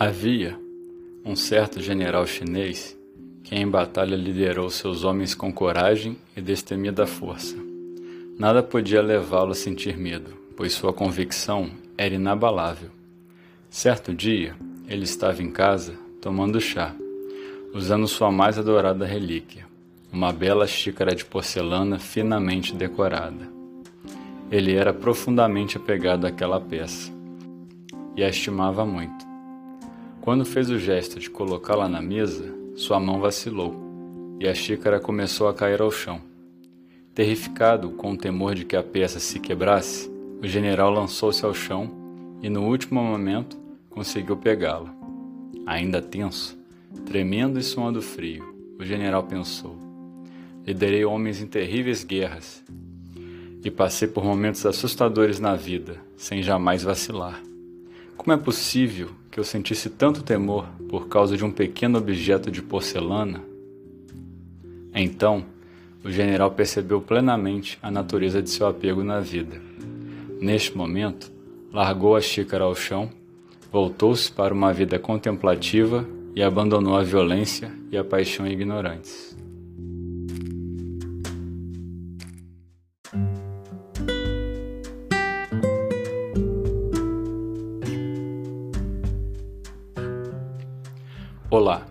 Havia um certo general chinês que em batalha liderou seus homens com coragem e destemida força. Nada podia levá-lo a sentir medo, pois sua convicção era inabalável. Certo dia, ele estava em casa tomando chá, usando sua mais adorada relíquia, uma bela xícara de porcelana finamente decorada. Ele era profundamente apegado àquela peça e a estimava muito. Quando fez o gesto de colocá-la na mesa, sua mão vacilou e a xícara começou a cair ao chão. Terrificado com o temor de que a peça se quebrasse, o general lançou-se ao chão e, no último momento, conseguiu pegá-la. Ainda tenso, tremendo e suando frio, o general pensou: Liderei homens em terríveis guerras e passei por momentos assustadores na vida, sem jamais vacilar. Como é possível que eu sentisse tanto temor por causa de um pequeno objeto de porcelana? Então, o general percebeu plenamente a natureza de seu apego na vida. Neste momento, largou a xícara ao chão, voltou-se para uma vida contemplativa e abandonou a violência e a paixão ignorantes. Olá,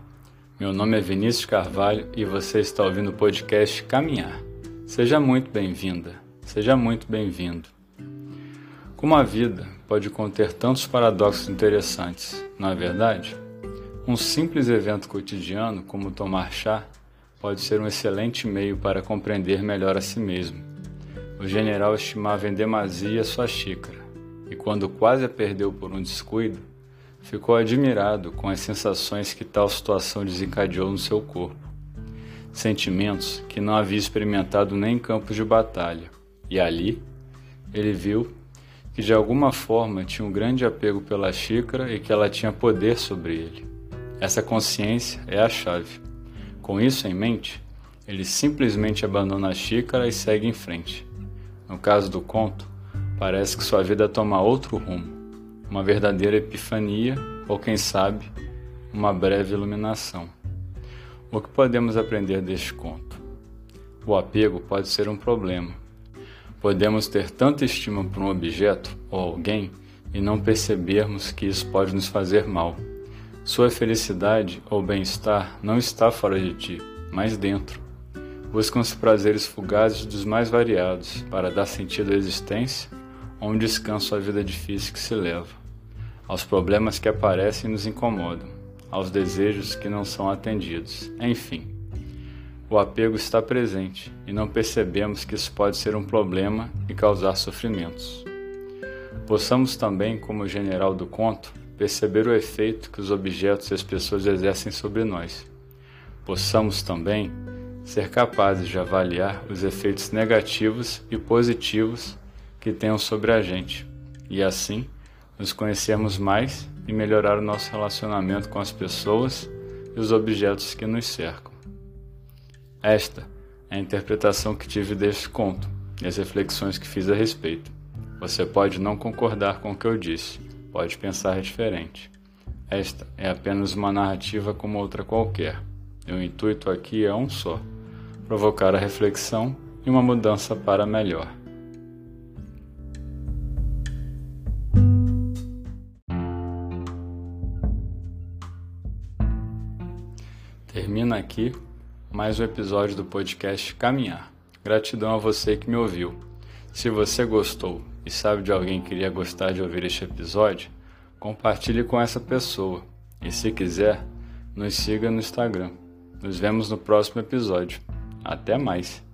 meu nome é Vinícius Carvalho e você está ouvindo o podcast Caminhar. Seja muito bem-vinda, seja muito bem-vindo. Como a vida pode conter tantos paradoxos interessantes, não é verdade? Um simples evento cotidiano, como tomar chá, pode ser um excelente meio para compreender melhor a si mesmo. O general estimava em demasia sua xícara, e quando quase a perdeu por um descuido, ficou admirado com as sensações que tal situação desencadeou no seu corpo. Sentimentos que não havia experimentado nem em campos de batalha. E ali, ele viu que de alguma forma tinha um grande apego pela xícara e que ela tinha poder sobre ele. Essa consciência é a chave. Com isso em mente, ele simplesmente abandona a xícara e segue em frente. No caso do conto, parece que sua vida toma outro rumo uma verdadeira epifania ou, quem sabe, uma breve iluminação. O que podemos aprender deste conto? O apego pode ser um problema. Podemos ter tanta estima por um objeto ou alguém e não percebermos que isso pode nos fazer mal. Sua felicidade ou bem-estar não está fora de ti, mas dentro. Buscam os prazeres fugazes dos mais variados para dar sentido à existência ou um descanso vida difícil que se leva, aos problemas que aparecem e nos incomodam, aos desejos que não são atendidos, enfim. O apego está presente e não percebemos que isso pode ser um problema e causar sofrimentos. Possamos também, como o general do conto, perceber o efeito que os objetos e as pessoas exercem sobre nós. Possamos também ser capazes de avaliar os efeitos negativos e positivos que tenham sobre a gente, e assim nos conhecermos mais e melhorar o nosso relacionamento com as pessoas e os objetos que nos cercam. Esta é a interpretação que tive deste conto e as reflexões que fiz a respeito. Você pode não concordar com o que eu disse, pode pensar diferente. Esta é apenas uma narrativa como outra qualquer. E o intuito aqui é um só: provocar a reflexão e uma mudança para melhor. Termina aqui mais um episódio do podcast Caminhar. Gratidão a você que me ouviu. Se você gostou e sabe de alguém que iria gostar de ouvir este episódio, compartilhe com essa pessoa. E se quiser, nos siga no Instagram. Nos vemos no próximo episódio. Até mais!